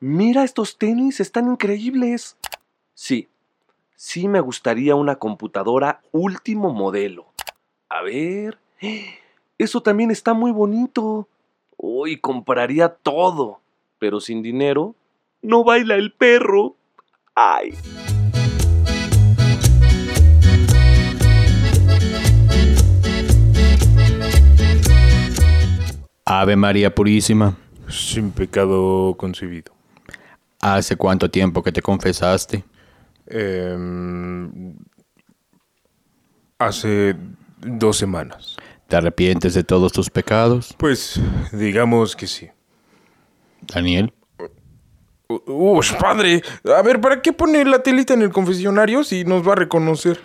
Mira, estos tenis están increíbles. Sí, sí me gustaría una computadora último modelo. A ver. Eso también está muy bonito. Hoy compraría todo. Pero sin dinero, no baila el perro. ¡Ay! Ave María Purísima, Sin pecado concebido. ¿hace cuánto tiempo que te confesaste? Em, hace dos semanas. ¿Te arrepientes de todos tus pecados? Pues digamos que sí. Daniel, U- Ush, padre. A ver, ¿para qué pone la telita en el confesionario si nos va a reconocer?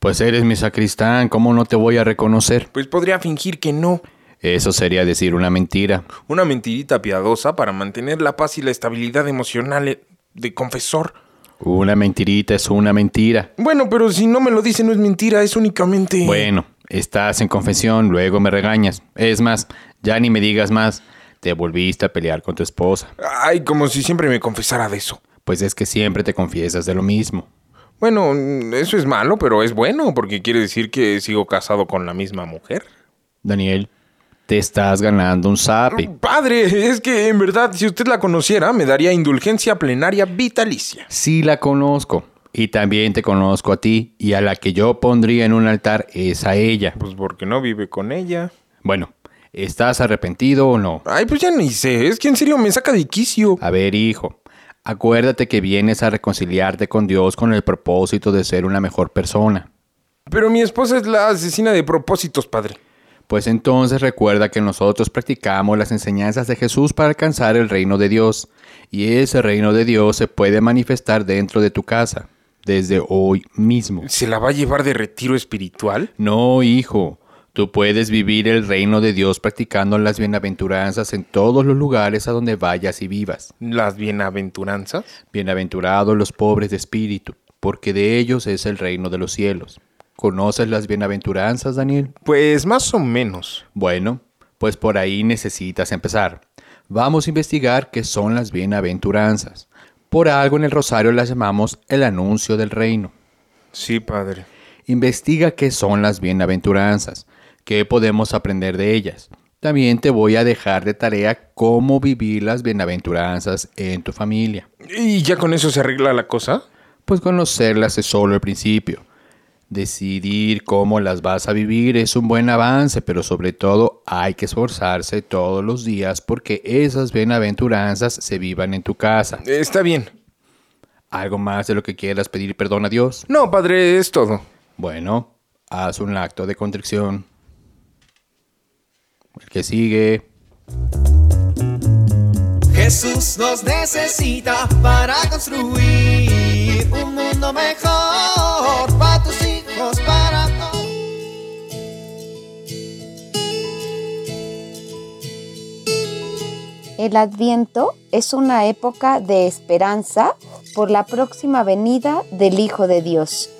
pues eres mi sacristán, ¿cómo no te voy a reconocer? Pues podría fingir que no. Eso sería decir una mentira. Una mentirita piadosa para mantener la paz y la estabilidad emocional eh, de confesor. Una mentirita es una mentira. Bueno, pero si no me lo dice no es mentira, es únicamente... Bueno, estás en confesión, luego me regañas. Es más, ya ni me digas más. Te volviste a pelear con tu esposa. Ay, como si siempre me confesara de eso. Pues es que siempre te confiesas de lo mismo. Bueno, eso es malo, pero es bueno porque quiere decir que sigo casado con la misma mujer. Daniel, te estás ganando un zape. Padre, es que en verdad, si usted la conociera, me daría indulgencia plenaria vitalicia. Sí la conozco. Y también te conozco a ti. Y a la que yo pondría en un altar es a ella. Pues porque no vive con ella. Bueno, ¿estás arrepentido o no? Ay, pues ya ni sé, es que en serio me saca de quicio. A ver, hijo. Acuérdate que vienes a reconciliarte con Dios con el propósito de ser una mejor persona. Pero mi esposa es la asesina de propósitos, padre. Pues entonces recuerda que nosotros practicamos las enseñanzas de Jesús para alcanzar el reino de Dios. Y ese reino de Dios se puede manifestar dentro de tu casa, desde hoy mismo. ¿Se la va a llevar de retiro espiritual? No, hijo. Tú puedes vivir el reino de Dios practicando las bienaventuranzas en todos los lugares a donde vayas y vivas. ¿Las bienaventuranzas? Bienaventurados los pobres de espíritu, porque de ellos es el reino de los cielos. ¿Conoces las bienaventuranzas, Daniel? Pues más o menos. Bueno, pues por ahí necesitas empezar. Vamos a investigar qué son las bienaventuranzas. Por algo en el rosario las llamamos el anuncio del reino. Sí, padre. Investiga qué son las bienaventuranzas, qué podemos aprender de ellas. También te voy a dejar de tarea cómo vivir las bienaventuranzas en tu familia. ¿Y ya con eso se arregla la cosa? Pues conocerlas es solo el principio. Decidir cómo las vas a vivir es un buen avance, pero sobre todo hay que esforzarse todos los días porque esas bienaventuranzas se vivan en tu casa. Está bien. ¿Algo más de lo que quieras pedir perdón a Dios? No, padre, es todo. Bueno, haz un acto de contrición. El que sigue. Jesús nos necesita para construir un mundo mejor para tus hijos, El Adviento es una época de esperanza por la próxima venida del Hijo de Dios.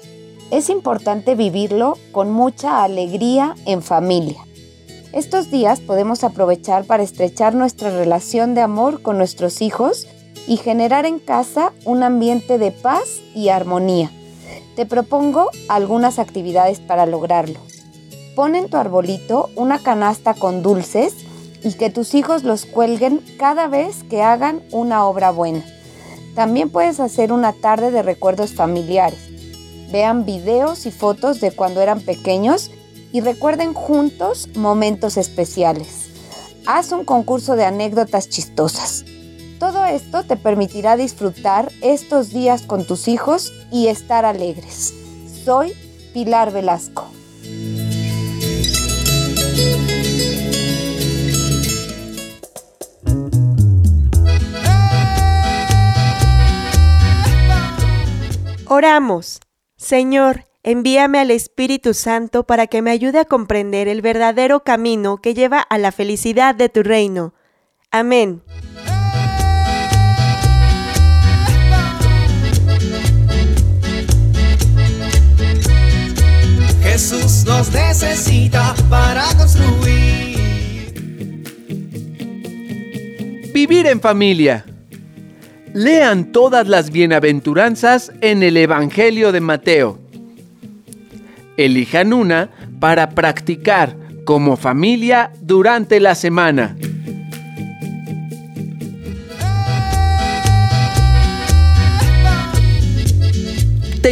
Es importante vivirlo con mucha alegría en familia. Estos días podemos aprovechar para estrechar nuestra relación de amor con nuestros hijos y generar en casa un ambiente de paz y armonía. Te propongo algunas actividades para lograrlo. Pon en tu arbolito una canasta con dulces y que tus hijos los cuelguen cada vez que hagan una obra buena. También puedes hacer una tarde de recuerdos familiares. Vean videos y fotos de cuando eran pequeños y recuerden juntos momentos especiales. Haz un concurso de anécdotas chistosas. Esto te permitirá disfrutar estos días con tus hijos y estar alegres. Soy Pilar Velasco. Oramos. Señor, envíame al Espíritu Santo para que me ayude a comprender el verdadero camino que lleva a la felicidad de tu reino. Amén. Necesita para construir. Vivir en familia. Lean todas las bienaventuranzas en el Evangelio de Mateo. Elijan una para practicar como familia durante la semana.